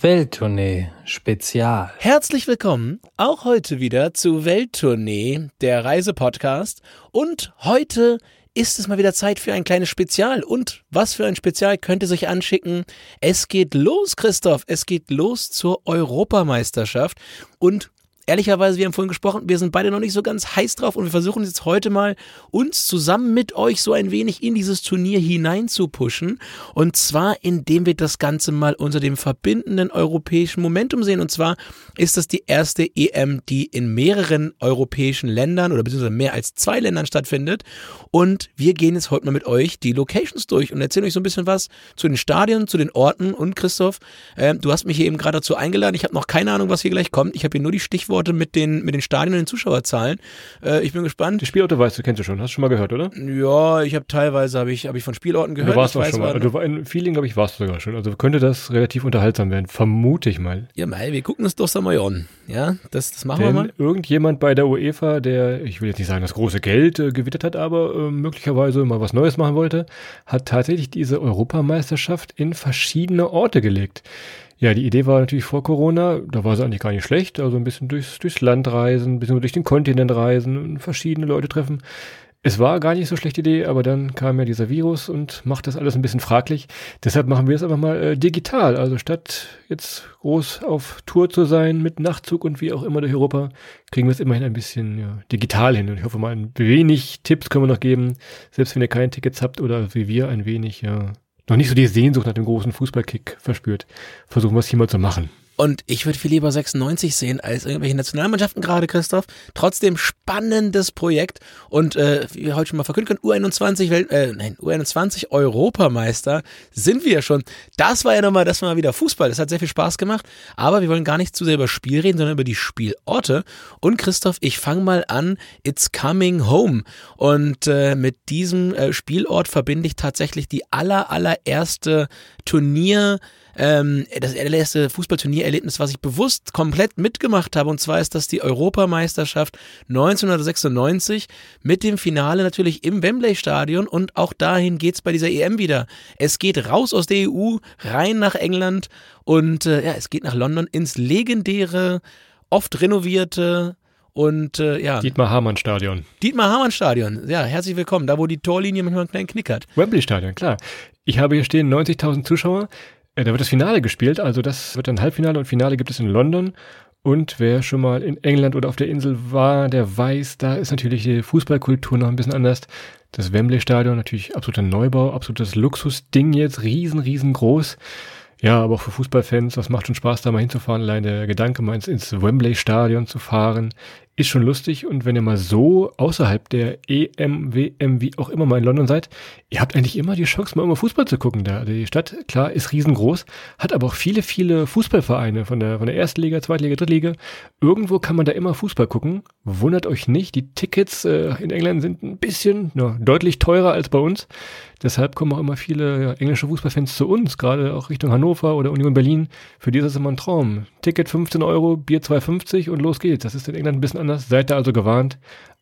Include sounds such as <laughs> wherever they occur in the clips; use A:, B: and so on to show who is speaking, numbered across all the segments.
A: Welttournee Spezial.
B: Herzlich willkommen auch heute wieder zu Welttournee, der Reisepodcast. Und heute ist es mal wieder Zeit für ein kleines Spezial. Und was für ein Spezial könnte sich anschicken? Es geht los, Christoph. Es geht los zur Europameisterschaft. Und ehrlicherweise, wir haben vorhin gesprochen, wir sind beide noch nicht so ganz heiß drauf und wir versuchen jetzt heute mal uns zusammen mit euch so ein wenig in dieses Turnier hinein. Und zwar, indem wir das Ganze mal unter dem verbindenden europäischen Momentum sehen. Und zwar ist das die erste EM, die in mehreren europäischen Ländern oder beziehungsweise mehr als zwei Ländern stattfindet. Und wir gehen jetzt heute mal mit euch die Locations durch und erzählen euch so ein bisschen was zu den Stadien, zu den Orten. Und Christoph, äh, du hast mich hier eben gerade dazu eingeladen. Ich habe noch keine Ahnung, was hier gleich kommt. Ich habe hier nur die Stichworte Stichworte mit den, mit den Stadien und den Zuschauerzahlen. Äh, ich bin gespannt.
C: Die Spielorte weißt du, kennst du schon. Hast du schon mal gehört, oder?
B: Ja, ich habe teilweise habe ich, hab ich von Spielorten gehört.
C: Du warst auch schon mal. Du war in Feeling, glaube ich, warst du sogar schon. Also könnte das relativ unterhaltsam werden. Vermute ich mal.
B: Ja, mal, wir gucken es doch mal an. Ja, das, das machen
C: Denn
B: wir mal.
C: Irgendjemand bei der UEFA, der, ich will jetzt nicht sagen, das große Geld äh, gewittert hat, aber äh, möglicherweise mal was Neues machen wollte, hat tatsächlich diese Europameisterschaft in verschiedene Orte gelegt. Ja, die Idee war natürlich vor Corona, da war sie eigentlich gar nicht schlecht, also ein bisschen durchs, durchs Land reisen, ein bisschen durch den Kontinent reisen und verschiedene Leute treffen. Es war gar nicht so schlechte Idee, aber dann kam ja dieser Virus und macht das alles ein bisschen fraglich. Deshalb machen wir es einfach mal äh, digital. Also statt jetzt groß auf Tour zu sein mit Nachtzug und wie auch immer durch Europa, kriegen wir es immerhin ein bisschen ja, digital hin. Und ich hoffe mal, ein wenig Tipps können wir noch geben, selbst wenn ihr keine Tickets habt oder wie wir ein wenig ja, noch nicht so die Sehnsucht nach dem großen Fußballkick verspürt, versuchen wir es hier mal zu machen.
B: Und ich würde viel lieber 96 sehen als irgendwelche Nationalmannschaften gerade, Christoph. Trotzdem spannendes Projekt. Und äh, wie wir heute schon mal verkünden können, U21 Welt, äh, nein, U21 Europameister sind wir schon. Das war ja nochmal, das war mal wieder Fußball. Das hat sehr viel Spaß gemacht. Aber wir wollen gar nicht zu sehr über Spiel reden, sondern über die Spielorte. Und Christoph, ich fange mal an. It's coming home. Und äh, mit diesem äh, Spielort verbinde ich tatsächlich die aller, allererste Turnier- ähm, das allererste Fußballturniererlebnis, was ich bewusst komplett mitgemacht habe. Und zwar ist das die Europameisterschaft 1996 mit dem Finale natürlich im Wembley Stadion. Und auch dahin geht's bei dieser EM wieder. Es geht raus aus der EU, rein nach England und äh, ja, es geht nach London ins legendäre, oft renovierte und äh, ja.
C: Dietmar Hamann Stadion.
B: Dietmar Hamann Stadion. Ja, herzlich willkommen. Da, wo die Torlinie manchmal einen kleinen Knick hat.
C: Wembley Stadion, klar. Ich habe hier stehen 90.000 Zuschauer. Äh, da wird das Finale gespielt, also das wird dann Halbfinale und Finale gibt es in London. Und wer schon mal in England oder auf der Insel war, der weiß, da ist natürlich die Fußballkultur noch ein bisschen anders. Das Wembley Stadion natürlich absoluter Neubau, absolutes Luxusding jetzt, riesen, riesengroß. Ja, aber auch für Fußballfans, das macht schon Spaß, da mal hinzufahren. Allein der Gedanke, mal ins, ins Wembley Stadion zu fahren, ist schon lustig. Und wenn ihr mal so außerhalb der EM, WM, wie auch immer mal in London seid, ihr habt eigentlich immer die Chance, mal immer Fußball zu gucken da. Die Stadt, klar, ist riesengroß, hat aber auch viele, viele Fußballvereine von der, von der ersten Liga, zweiten Liga, dritten Liga. Irgendwo kann man da immer Fußball gucken. Wundert euch nicht, die Tickets äh, in England sind ein bisschen, ja, deutlich teurer als bei uns. Deshalb kommen auch immer viele ja, englische Fußballfans zu uns, gerade auch Richtung Hannover oder Union Berlin. Für die ist das immer ein Traum. Ticket 15 Euro, Bier 2,50 und los geht's. Das ist in England ein bisschen anders. Seid ihr also gewarnt.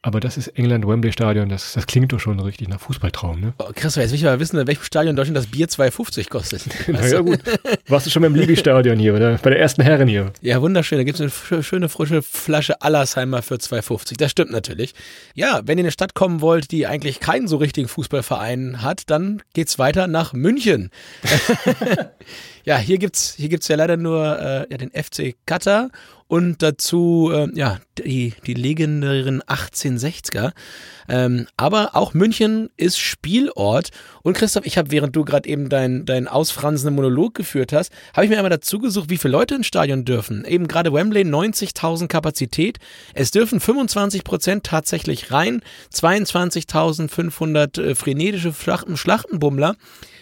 C: Aber das ist England Wembley Stadion, das, das klingt doch schon richtig nach Fußballtraum, ne?
B: Oh, Chris, jetzt will ich mal wissen, in welchem Stadion in Deutschland das Bier 2,50 kostet. <laughs>
C: naja, gut. Warst du schon beim Libi-Stadion hier, oder? Bei der ersten Herren hier.
B: Ja, wunderschön. Da gibt es eine schöne, frische Flasche Allersheimer für 2,50. Das stimmt natürlich. Ja, wenn ihr in eine Stadt kommen wollt, die eigentlich keinen so richtigen Fußballverein hat, dann geht's weiter nach München. <laughs> ja, hier gibt's, hier gibt's ja leider nur äh, ja, den FC Qatar und dazu äh, ja die, die legendären 1860er. Ähm, aber auch München ist Spielort. Und Christoph, ich habe, während du gerade eben deinen dein ausfranzenden Monolog geführt hast, habe ich mir einmal dazu gesucht, wie viele Leute ins Stadion dürfen. Eben gerade Wembley 90.000 Kapazität. Es dürfen 25 Prozent tatsächlich rein, 22.500 äh, frenetische Schlachten, Schlachtenbummler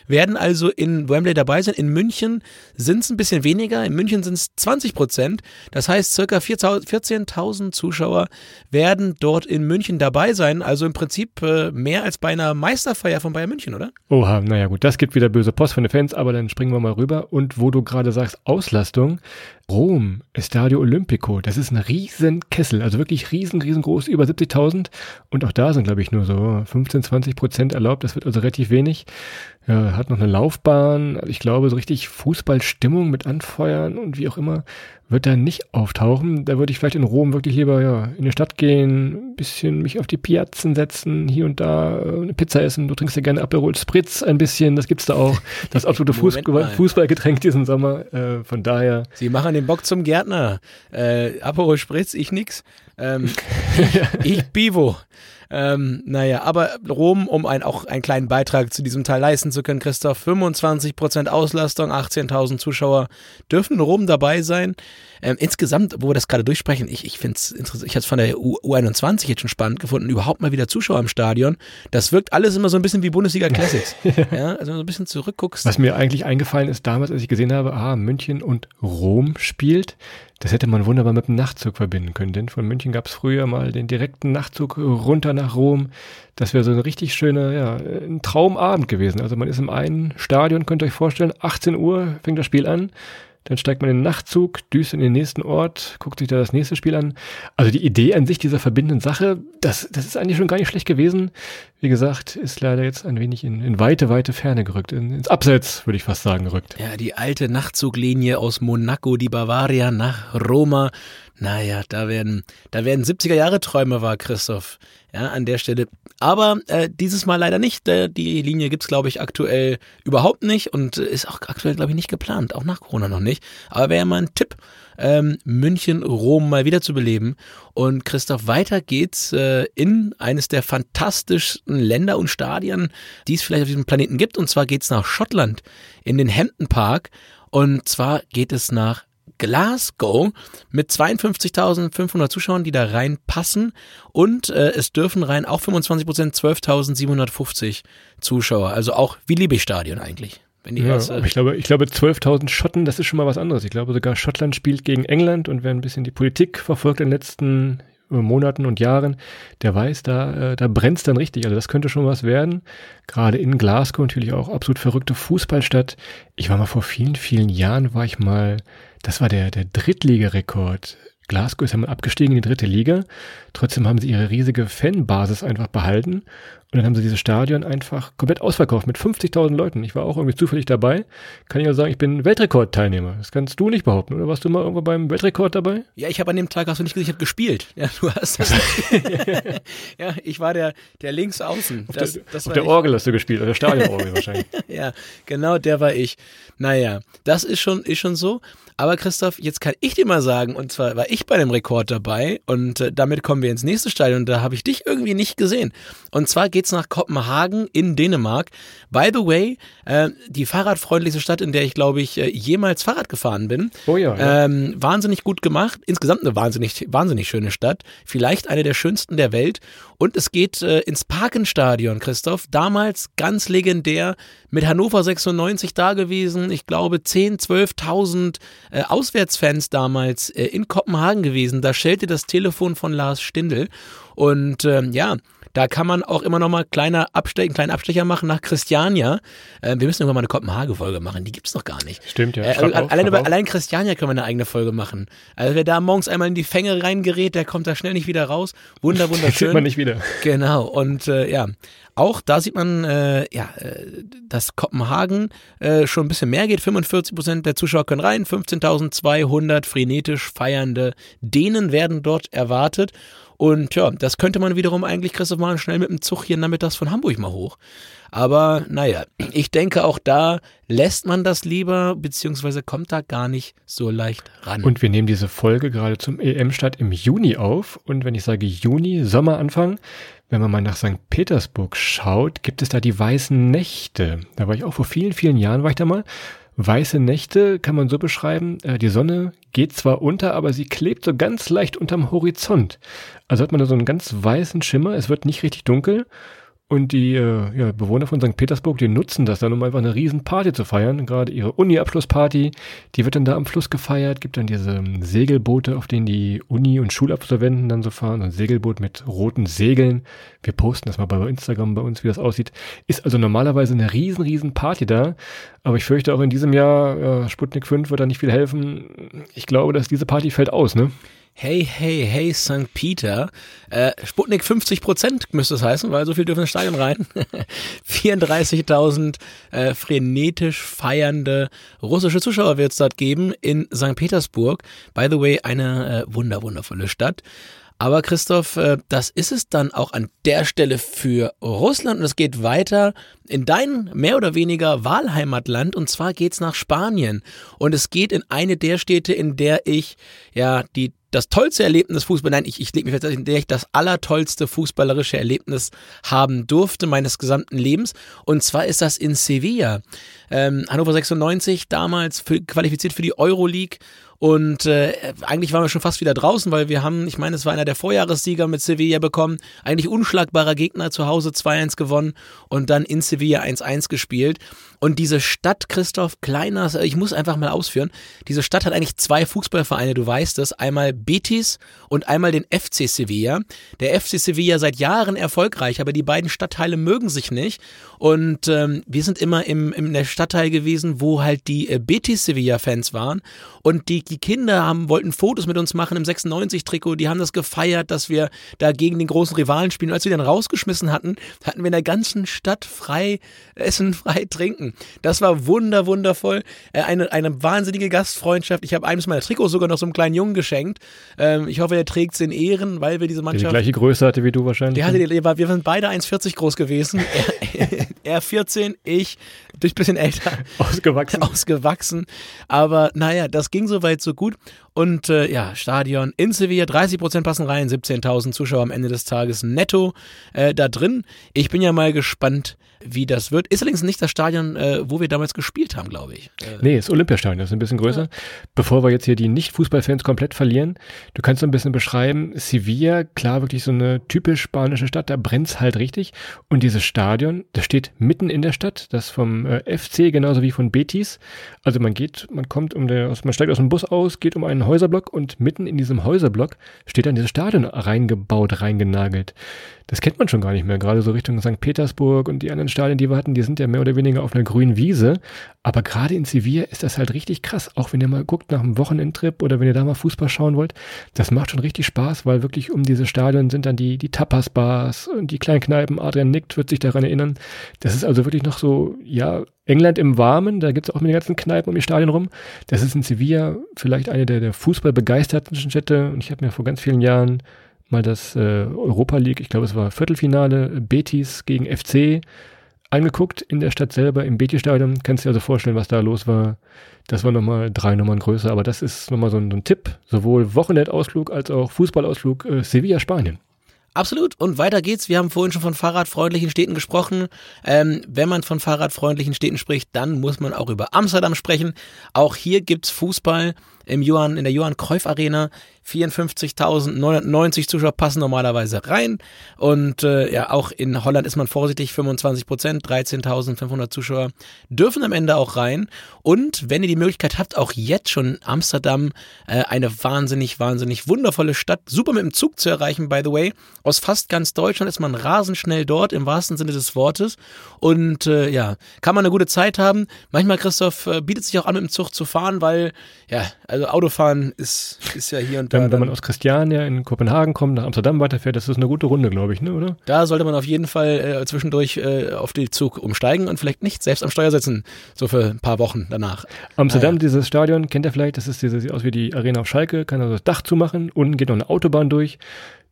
B: werden also in Wembley dabei sein. In München sind es ein bisschen weniger. In München sind es 20 Prozent. Das heißt, circa 14.000 Zuschauer werden dort in München dabei sein. Also im Prinzip äh, mehr als bei einer Meisterfeier von Bayern München, oder?
C: Oha, naja gut, das gibt wieder böse Post von den Fans, aber dann springen wir mal rüber. Und wo du gerade sagst, Auslastung, Rom, Estadio Olimpico, das ist ein riesen Kessel, also wirklich riesen, riesengroß, über 70.000. Und auch da sind, glaube ich, nur so 15, 20 Prozent erlaubt. Das wird also relativ wenig. Ja, hat noch eine Laufbahn. Ich glaube, so richtig Fußballstimmung mit Anfeuern und wie auch immer wird da nicht auftauchen. Da würde ich vielleicht in Rom wirklich lieber ja, in die Stadt gehen, ein bisschen mich auf die Piazzen setzen, hier und da äh, eine Pizza essen. Du trinkst ja gerne Aperol Spritz ein bisschen, das gibt's da auch. Das absolute <laughs> Fußball, Fußballgetränk diesen Sommer. Äh, von daher.
B: Sie machen den Bock zum Gärtner. Äh, Aperol Spritz, ich nix. Ähm, ich, <laughs> ich Bivo. Ähm, naja, aber Rom, um ein, auch einen kleinen Beitrag zu diesem Teil leisten zu können, Christoph, 25% Auslastung, 18.000 Zuschauer dürfen in Rom dabei sein. Ähm, insgesamt, wo wir das gerade durchsprechen, ich, ich finde es interessant, ich habe es von der U U21 jetzt schon spannend gefunden, überhaupt mal wieder Zuschauer im Stadion. Das wirkt alles immer so ein bisschen wie Bundesliga Classics. <laughs> ja, also so ein bisschen zurückguckst.
C: Was mir eigentlich eingefallen ist damals, als ich gesehen habe, ah, München und Rom spielt, das hätte man wunderbar mit dem Nachtzug verbinden können, denn von München gab es früher mal den direkten Nachtzug runter nach Rom. Das wäre so ein richtig schöner, ja, ein Traumabend gewesen. Also man ist im einen Stadion, könnt ihr euch vorstellen, 18 Uhr fängt das Spiel an. Dann steigt man in den Nachtzug, düst in den nächsten Ort, guckt sich da das nächste Spiel an. Also die Idee an sich dieser verbindenden Sache, das, das ist eigentlich schon gar nicht schlecht gewesen. Wie gesagt, ist leider jetzt ein wenig in, in weite, weite Ferne gerückt, in, ins Abseits, würde ich fast sagen, gerückt.
B: Ja, die alte Nachtzuglinie aus Monaco, die Bavaria nach Roma. Naja, da werden, da werden 70er Jahre Träume wahr, Christoph. Ja, an der Stelle. Aber äh, dieses Mal leider nicht. Äh, die Linie gibt's glaube ich, aktuell überhaupt nicht und äh, ist auch aktuell, glaube ich, nicht geplant. Auch nach Corona noch nicht. Aber wäre ja mal ein Tipp, ähm, München, Rom mal wieder zu beleben. Und Christoph, weiter geht's äh, in eines der fantastischsten Länder und Stadien, die es vielleicht auf diesem Planeten gibt. Und zwar geht's nach Schottland, in den Hampton Park. Und zwar geht es nach Glasgow mit 52.500 Zuschauern, die da reinpassen. Und äh, es dürfen rein auch 25 Prozent, 12.750 Zuschauer. Also auch wie Liebig-Stadion eigentlich.
C: Wenn die ja, erste ich glaube, ich glaube 12.000 Schotten, das ist schon mal was anderes. Ich glaube sogar Schottland spielt gegen England und wer ein bisschen die Politik verfolgt in den letzten äh, Monaten und Jahren, der weiß, da, äh, da brennt's dann richtig. Also das könnte schon was werden. Gerade in Glasgow natürlich auch absolut verrückte Fußballstadt. Ich war mal vor vielen, vielen Jahren, war ich mal das war der, der Drittligarekord. Glasgow ist ja mal abgestiegen in die dritte Liga. Trotzdem haben sie ihre riesige Fanbasis einfach behalten. Und dann haben sie dieses Stadion einfach komplett ausverkauft mit 50.000 Leuten. Ich war auch irgendwie zufällig dabei. Kann ich auch sagen, ich bin Weltrekordteilnehmer. Das kannst du nicht behaupten, oder warst du mal irgendwo beim Weltrekord dabei?
B: Ja, ich habe an dem Tag, hast du nicht gesehen, ich habe gespielt. Ja, du hast <laughs> das. <laughs> ja, ich war der, der links außen.
C: Auf das, der, das auf der Orgel hast du gespielt, oder Stadionorgel wahrscheinlich. <laughs>
B: ja, genau, der war ich. Naja, das ist schon, ist schon so. Aber Christoph, jetzt kann ich dir mal sagen, und zwar war ich bei dem Rekord dabei und äh, damit kommen wir ins nächste Stadion und da habe ich dich irgendwie nicht gesehen. Und zwar geht's nach Kopenhagen in Dänemark. By the way, äh, die fahrradfreundlichste Stadt, in der ich glaube ich äh, jemals Fahrrad gefahren bin.
C: Oh ja. ja.
B: Ähm, wahnsinnig gut gemacht. Insgesamt eine wahnsinnig, wahnsinnig schöne Stadt. Vielleicht eine der schönsten der Welt. Und es geht äh, ins Parkenstadion, Christoph. Damals ganz legendär mit Hannover 96 da gewesen. Ich glaube 10, 12.000 äh, Auswärtsfans damals äh, in Kopenhagen gewesen. Da schellte das Telefon von Lars Stindl. Und ähm, ja, da kann man auch immer noch mal kleiner Abstecher, einen kleinen Abstecher machen nach Christiania. Äh, wir müssen irgendwann mal eine Kopenhagen-Folge machen. Die gibt's noch gar nicht.
C: Stimmt, ja.
B: Äh, also, allein, über, allein Christiania können wir eine eigene Folge machen. Also wer da morgens einmal in die Fänge reingerät, der kommt da schnell nicht wieder raus. Wunder, <laughs> wunderschön.
C: sieht man nicht wieder.
B: Genau. Und äh, ja, auch da sieht man, äh, ja, äh, dass Kopenhagen äh, schon ein bisschen mehr geht. 45 Prozent der Zuschauer können rein. 15.200 frenetisch feiernde Dänen werden dort erwartet. Und ja, das könnte man wiederum eigentlich, Christoph, mal schnell mit dem Zug hier nachmittags von Hamburg mal hoch. Aber naja, ich denke auch da lässt man das lieber, beziehungsweise kommt da gar nicht so leicht ran.
C: Und wir nehmen diese Folge gerade zum EM-Start im Juni auf. Und wenn ich sage Juni, Sommeranfang, wenn man mal nach St. Petersburg schaut, gibt es da die weißen Nächte. Da war ich auch vor vielen, vielen Jahren, war ich da mal. Weiße Nächte kann man so beschreiben, äh, die Sonne geht zwar unter, aber sie klebt so ganz leicht unterm Horizont. Also hat man da so einen ganz weißen Schimmer, es wird nicht richtig dunkel und die äh, ja, Bewohner von St. Petersburg, die nutzen das dann, um einfach eine riesen Party zu feiern. Gerade ihre Uni-Abschlussparty, die wird dann da am Fluss gefeiert. Gibt dann diese ähm, Segelboote, auf denen die Uni- und Schulabsolventen dann so fahren. So ein Segelboot mit roten Segeln. Wir posten das mal bei Instagram bei uns, wie das aussieht. Ist also normalerweise eine riesen, riesen Party da. Aber ich fürchte auch in diesem Jahr, äh, Sputnik 5 wird da nicht viel helfen. Ich glaube, dass diese Party fällt aus, ne?
B: Hey, hey, hey, St. Peter. Äh, Sputnik 50 Prozent müsste es heißen, weil so viel dürfen ins Stadion rein. <laughs> 34.000 äh, frenetisch feiernde russische Zuschauer wird es dort geben in St. Petersburg. By the way, eine äh, wunder, wundervolle Stadt. Aber Christoph, äh, das ist es dann auch an der Stelle für Russland und es geht weiter in dein mehr oder weniger Wahlheimatland und zwar geht's nach Spanien und es geht in eine der Städte, in der ich ja die das tollste Erlebnis Fußball, nein, ich, ich lege mich fest, in der ich das allertollste fußballerische Erlebnis haben durfte meines gesamten Lebens. Und zwar ist das in Sevilla. Ähm, Hannover 96, damals für, qualifiziert für die Euroleague und äh, eigentlich waren wir schon fast wieder draußen, weil wir haben, ich meine, es war einer der Vorjahressieger mit Sevilla bekommen, eigentlich unschlagbarer Gegner zu Hause 2-1 gewonnen und dann in Sevilla 1-1 gespielt. Und diese Stadt, Christoph Kleiner, ich muss einfach mal ausführen, diese Stadt hat eigentlich zwei Fußballvereine, du weißt es, einmal Betis und einmal den FC Sevilla. Der FC Sevilla seit Jahren erfolgreich, aber die beiden Stadtteile mögen sich nicht. Und ähm, wir sind immer im, im Stadtteil gewesen, wo halt die äh, Betis Sevilla-Fans waren. Und die, die Kinder haben, wollten Fotos mit uns machen im 96-Trikot. Die haben das gefeiert, dass wir da gegen den großen Rivalen spielen. Und als wir dann rausgeschmissen hatten, hatten wir in der ganzen Stadt frei essen, <laughs> frei trinken. Das war wunder, wundervoll. Äh, eine, eine wahnsinnige Gastfreundschaft. Ich habe eines meiner Trikots sogar noch so einem kleinen Jungen geschenkt. Ähm, ich hoffe, er trägt es in Ehren, weil wir diese Mannschaft.
C: Der die gleiche Größe hatte wie du wahrscheinlich.
B: Der hatte, war, wir sind beide 1,40 groß gewesen. <laughs> er 14, ich durch ein bisschen älter.
C: Ausgewachsen.
B: Ausgewachsen. Aber naja, das ging soweit so gut. Und äh, ja, Stadion in Sevilla, 30 Prozent passen rein, 17.000 Zuschauer am Ende des Tages netto äh, da drin. Ich bin ja mal gespannt, wie das wird. Ist allerdings nicht das Stadion, äh, wo wir damals gespielt haben, glaube ich.
C: Äh, nee, ist Olympiastadion, das ist ein bisschen größer. Ja. Bevor wir jetzt hier die Nicht-Fußballfans komplett verlieren, du kannst so ein bisschen beschreiben, Sevilla, klar, wirklich so eine typisch spanische Stadt, da brennt's halt richtig. Und dieses Stadion, das steht mitten in der Stadt, das vom äh, FC genauso wie von Betis. Also man geht, man kommt um der, man steigt aus dem Bus aus, geht um einen Häuserblock und mitten in diesem Häuserblock steht dann dieses Stadion reingebaut, reingenagelt das kennt man schon gar nicht mehr. Gerade so Richtung St. Petersburg und die anderen Stadien, die wir hatten, die sind ja mehr oder weniger auf einer grünen Wiese. Aber gerade in Sevilla ist das halt richtig krass. Auch wenn ihr mal guckt nach einem Wochenendtrip oder wenn ihr da mal Fußball schauen wollt, das macht schon richtig Spaß, weil wirklich um diese Stadion sind dann die, die Tapas-Bars und die kleinen Kneipen. Adrian nickt, wird sich daran erinnern. Das ist also wirklich noch so, ja, England im Warmen, da gibt es auch mit den ganzen Kneipen um die Stadien rum. Das ist in Sevilla vielleicht eine der, der fußballbegeisterten Städte. Und ich habe mir vor ganz vielen Jahren mal das äh, Europa League, ich glaube es war Viertelfinale, Betis gegen FC angeguckt in der Stadt selber, im Betis-Stadion. Kannst du dir also vorstellen, was da los war. Das war nochmal drei Nummern größer, aber das ist nochmal so ein, so ein Tipp, sowohl Wochenendausflug als auch Fußballausflug äh, Sevilla, Spanien.
B: Absolut. Und weiter geht's. Wir haben vorhin schon von fahrradfreundlichen Städten gesprochen. Ähm, wenn man von fahrradfreundlichen Städten spricht, dann muss man auch über Amsterdam sprechen. Auch hier gibt's Fußball im Johann, in der Johann Cruyff Arena. 54.990 Zuschauer passen normalerweise rein. Und äh, ja, auch in Holland ist man vorsichtig, 25 Prozent, 13.500 Zuschauer dürfen am Ende auch rein. Und wenn ihr die Möglichkeit habt, auch jetzt schon Amsterdam, äh, eine wahnsinnig, wahnsinnig wundervolle Stadt, super mit dem Zug zu erreichen, by the way. Aus fast ganz Deutschland ist man rasend schnell dort, im wahrsten Sinne des Wortes. Und äh, ja, kann man eine gute Zeit haben. Manchmal, Christoph, äh, bietet sich auch an, mit dem Zug zu fahren, weil, ja, also Autofahren ist, ist ja hier und
C: da. Wenn, wenn man aus Christiania in Kopenhagen kommt, nach Amsterdam weiterfährt, das ist eine gute Runde, glaube ich, ne, oder?
B: Da sollte man auf jeden Fall äh, zwischendurch äh, auf den Zug umsteigen und vielleicht nicht selbst am Steuer sitzen, so für ein paar Wochen danach.
C: Amsterdam, ah, ja. dieses Stadion, kennt ihr vielleicht, das ist diese, sieht aus wie die Arena auf Schalke, kann also das Dach zumachen, unten geht noch eine Autobahn durch.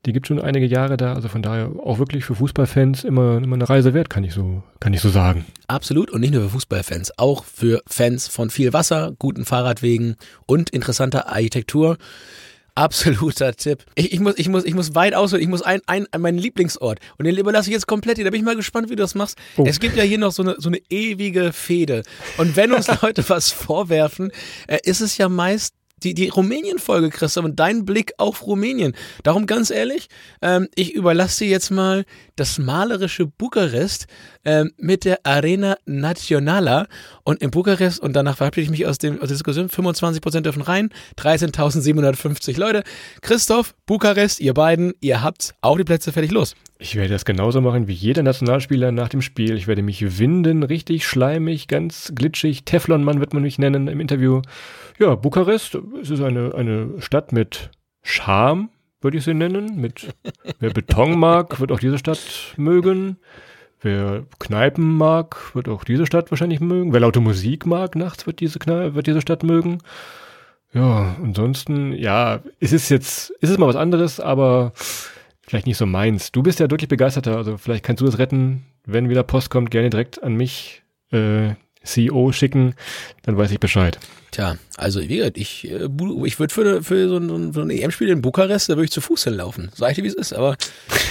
C: Die gibt schon einige Jahre da, also von daher auch wirklich für Fußballfans immer, immer eine Reise wert, kann ich so, kann ich so sagen.
B: Absolut und nicht nur für Fußballfans, auch für Fans von viel Wasser, guten Fahrradwegen und interessanter Architektur. Absoluter Tipp. Ich, ich, muss, ich, muss, ich muss weit ausholen. Ich muss ein, ein, ein meinen Lieblingsort. Und den überlasse ich jetzt komplett hier. Da bin ich mal gespannt, wie du das machst. Oh. Es gibt ja hier noch so eine, so eine ewige Fehde. Und wenn uns <laughs> Leute was vorwerfen, äh, ist es ja meist die, die Rumänien-Folge, Christoph, und dein Blick auf Rumänien. Darum ganz ehrlich, ähm, ich überlasse dir jetzt mal das malerische Bukarest ähm, mit der Arena Națională und in Bukarest, und danach verabschiede ich mich aus, dem, aus der Diskussion, 25% dürfen rein, 13.750 Leute. Christoph, Bukarest, ihr beiden, ihr habt auch die Plätze fertig los.
C: Ich werde das genauso machen wie jeder Nationalspieler nach dem Spiel. Ich werde mich winden, richtig schleimig, ganz glitschig. Teflonmann wird man mich nennen im Interview. Ja, Bukarest, es ist eine, eine Stadt mit Charme, würde ich sie nennen. Mit wer Beton mag, wird auch diese Stadt mögen. Wer Kneipen mag, wird auch diese Stadt wahrscheinlich mögen. Wer laute Musik mag nachts, wird diese, Kneipe, wird diese Stadt mögen. Ja, ansonsten, ja, es ist jetzt, es ist mal was anderes, aber vielleicht nicht so meins. Du bist ja deutlich begeisterter, also vielleicht kannst du es retten, wenn wieder Post kommt, gerne direkt an mich, äh, CEO schicken, dann weiß ich Bescheid.
B: Tja, also wie gesagt, ich, äh, ich würde für, für so ein, so ein EM-Spiel in Bukarest, da würde ich zu Fuß hinlaufen. Sag ich dir, wie es ist, aber.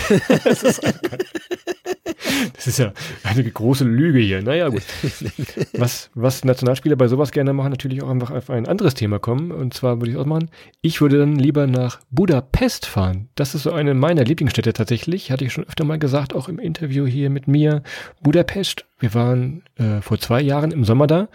B: <laughs>
C: das, ist das ist ja eine große Lüge hier. Naja, gut. <laughs> Was, was Nationalspieler bei sowas gerne machen, natürlich auch einfach auf ein anderes Thema kommen. Und zwar würde ich auch machen, ich würde dann lieber nach Budapest fahren. Das ist so eine meiner Lieblingsstädte tatsächlich. Hatte ich schon öfter mal gesagt, auch im Interview hier mit mir. Budapest. Wir waren äh, vor zwei Jahren im Sommer da.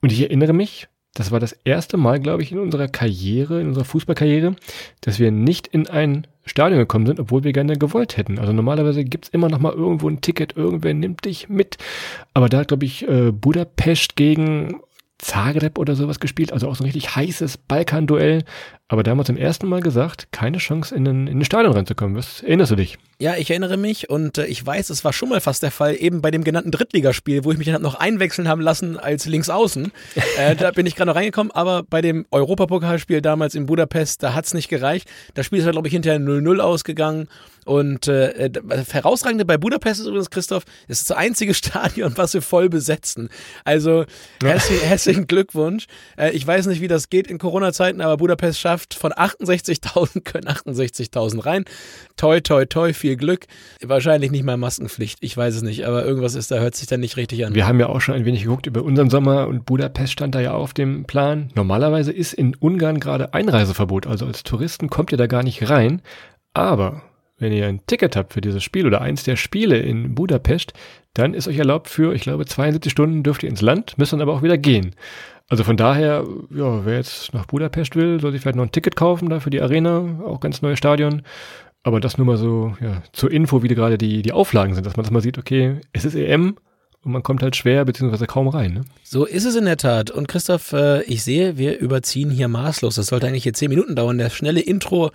C: Und ich erinnere mich, das war das erste Mal, glaube ich, in unserer Karriere, in unserer Fußballkarriere, dass wir nicht in ein Stadion gekommen sind, obwohl wir gerne gewollt hätten. Also normalerweise gibt's immer noch mal irgendwo ein Ticket, irgendwer nimmt dich mit. Aber da hat, glaube ich, äh, Budapest gegen Zagreb oder sowas gespielt, also auch so ein richtig heißes Balkan-Duell. Aber damals zum ersten Mal gesagt, keine Chance in den, in den Stadion reinzukommen. Was erinnerst du dich?
B: Ja, ich erinnere mich und äh, ich weiß, es war schon mal fast der Fall, eben bei dem genannten Drittligaspiel, wo ich mich dann noch einwechseln haben lassen als Linksaußen. <laughs> äh, da bin ich gerade noch reingekommen, aber bei dem Europapokalspiel damals in Budapest, da hat's nicht gereicht. Das Spiel ist halt, glaube ich, hinterher 0-0 ausgegangen und äh, herausragende bei Budapest ist übrigens, Christoph, es ist das einzige <laughs> Stadion, was wir voll besetzen. Also herzlichen, herzlichen Glückwunsch. Äh, ich weiß nicht, wie das geht in Corona-Zeiten, aber Budapest schafft von 68.000 <laughs> können 68.000 rein. Toi, toi, toi, viel Glück. Wahrscheinlich nicht mal Maskenpflicht, ich weiß es nicht, aber irgendwas ist da, hört sich dann nicht richtig an.
C: Wir haben ja auch schon ein wenig geguckt über unseren Sommer und Budapest stand da ja auf dem Plan. Normalerweise ist in Ungarn gerade Einreiseverbot, also als Touristen kommt ihr da gar nicht rein. Aber wenn ihr ein Ticket habt für dieses Spiel oder eins der Spiele in Budapest, dann ist euch erlaubt für, ich glaube, 72 Stunden dürft ihr ins Land, müsst dann aber auch wieder gehen. Also von daher, ja, wer jetzt nach Budapest will, soll sich vielleicht noch ein Ticket kaufen da für die Arena, auch ganz neues Stadion. Aber das nur mal so, ja, zur Info, wie die gerade die, die Auflagen sind, dass man das mal sieht, okay, es ist EM, und man kommt halt schwer beziehungsweise kaum rein. Ne?
B: So ist es in der Tat. Und Christoph, äh, ich sehe, wir überziehen hier maßlos. Das sollte eigentlich hier zehn Minuten dauern. Der schnelle Intro,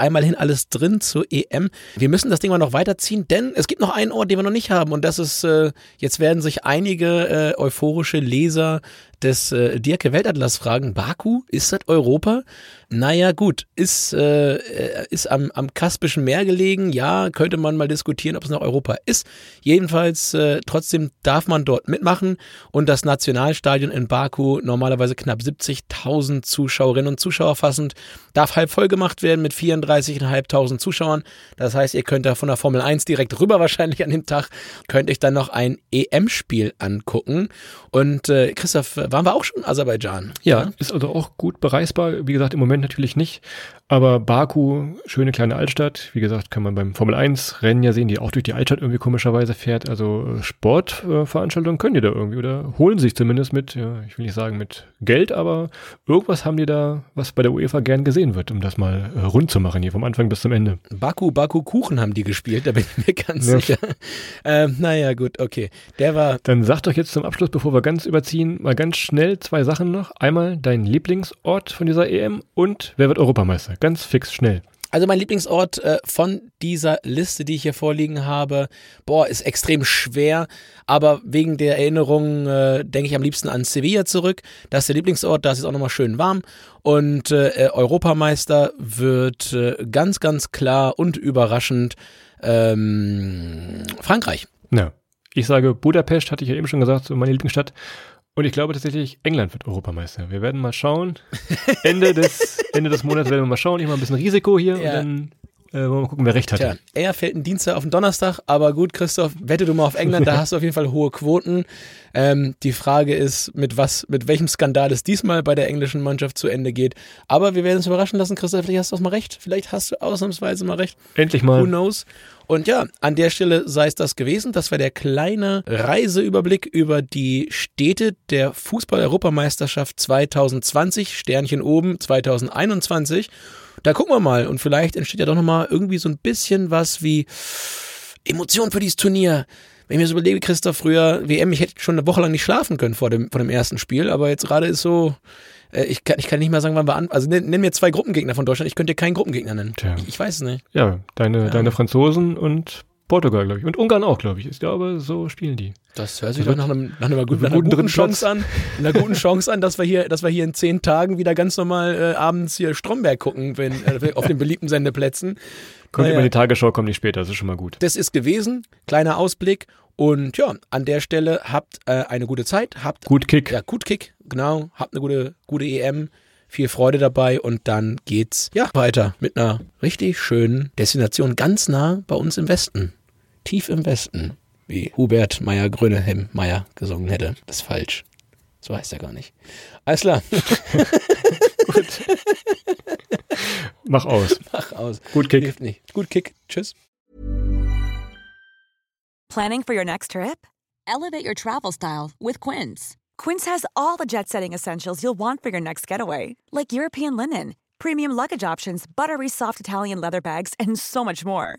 B: einmal hin alles drin zur EM. Wir müssen das Ding mal noch weiterziehen, denn es gibt noch einen Ort, den wir noch nicht haben. Und das ist, äh, jetzt werden sich einige äh, euphorische Leser des äh, Dirke Weltatlas fragen, Baku, ist das Europa? Naja, gut, ist, äh, ist am, am Kaspischen Meer gelegen. Ja, könnte man mal diskutieren, ob es noch Europa ist. Jedenfalls, äh, trotzdem darf man dort mitmachen. Und das Nationalstadion in Baku, normalerweise knapp 70.000 Zuschauerinnen und Zuschauer fassend, darf halb voll gemacht werden mit 34.500 Zuschauern. Das heißt, ihr könnt da von der Formel 1 direkt rüber wahrscheinlich an dem Tag, könnt euch dann noch ein EM-Spiel angucken. Und äh, Christoph, waren wir auch schon in Aserbaidschan?
C: Ja, ja, ist also auch gut bereisbar. Wie gesagt, im Moment natürlich nicht. Aber Baku, schöne kleine Altstadt. Wie gesagt, kann man beim Formel 1 Rennen ja sehen, die auch durch die Altstadt irgendwie komischerweise fährt. Also äh, Sportveranstaltungen können die da irgendwie oder holen sich zumindest mit, ja, ich will nicht sagen mit Geld, aber irgendwas haben die da, was bei der UEFA gern gesehen wird, um das mal äh, rund zu machen hier vom Anfang bis zum Ende.
B: Baku, Baku Kuchen haben die gespielt, da bin ich mir ganz ja. sicher. Ähm, naja, gut, okay. Der war.
C: Dann sag doch jetzt zum Abschluss, bevor wir ganz überziehen, mal ganz schnell zwei Sachen noch. Einmal dein Lieblingsort von dieser EM und wer wird Europameister? Ganz fix, schnell.
B: Also mein Lieblingsort äh, von dieser Liste, die ich hier vorliegen habe, boah, ist extrem schwer, aber wegen der Erinnerung äh, denke ich am liebsten an Sevilla zurück. Das ist der Lieblingsort, da ist es auch nochmal schön warm und äh, Europameister wird äh, ganz, ganz klar und überraschend ähm, Frankreich.
C: Ja, ich sage Budapest, hatte ich ja eben schon gesagt, meine Lieblingsstadt. Und ich glaube tatsächlich, England wird Europameister. Wir werden mal schauen. Ende des, Ende des Monats werden wir mal schauen. Ich mache ein bisschen Risiko hier ja. und dann äh, wollen wir mal gucken, wer recht hat. Tja,
B: er fällt ein Dienstag auf den Donnerstag, aber gut, Christoph, wette du mal auf England, da <laughs> hast du auf jeden Fall hohe Quoten. Ähm, die Frage ist, mit was, mit welchem Skandal es diesmal bei der englischen Mannschaft zu Ende geht. Aber wir werden uns überraschen lassen, Christoph, vielleicht hast du auch mal recht. Vielleicht hast du ausnahmsweise mal recht.
C: Endlich mal.
B: Who knows? Und ja, an der Stelle sei es das gewesen. Das war der kleine Reiseüberblick über die Städte der Fußball-Europameisterschaft 2020, Sternchen oben 2021. Da gucken wir mal und vielleicht entsteht ja doch nochmal irgendwie so ein bisschen was wie Emotion für dieses Turnier Wenn ich mir so überlege, Christoph, früher WM, ich hätte schon eine Woche lang nicht schlafen können vor dem, vor dem ersten Spiel, aber jetzt gerade ist so, äh, ich, kann, ich kann nicht mal sagen, wann wir an. Also nenn, nenn mir zwei Gruppengegner von Deutschland, ich könnte dir keinen Gruppengegner nennen.
C: Tja.
B: Ich, ich weiß es nicht.
C: Ja, deine,
B: Ja.
C: deine Franzosen und Portugal, glaube ich. Und Ungarn auch, glaube ich. Ich glaube, so spielen die.
B: Das hört sich
C: Das
B: doch nach, einem, nach einer, guten, nach einer
C: guten
B: Chance an, einer guten Chance an, dass wir hier, dass wir hier in zehn Tagen wieder ganz normal äh, abends hier Stromberg gucken, wenn, äh, auf den beliebten Sendeplätzen.
C: Kommt
B: Naja.
C: immer die Tagesschau, kommt nicht später, das ist schon mal gut.
B: Das ist gewesen, kleiner Ausblick. Und ja, an der Stelle habt äh, eine gute Zeit, habt
C: Gut Kick.
B: ja gut Kick, genau, habt eine gute, gute EM, viel Freude dabei und dann geht's ja weiter mit einer richtig schönen Destination ganz nah bei uns im Westen, tief im Westen, wie Hubert Meyer Grönehem Meyer gesungen hätte. Das ist falsch. So heißt er gar nicht. Alles klar, <laughs>
C: Mach aus.
B: mach aus.
C: Gut Kick.
B: Hilft nicht. Gut Kick. Tschüss.
D: Planning for your next trip?
E: Elevate your travel style with Quince.
D: Quince has all the jet setting essentials you'll want for your next getaway, like European linen, premium luggage options, buttery soft Italian leather bags, and so much more.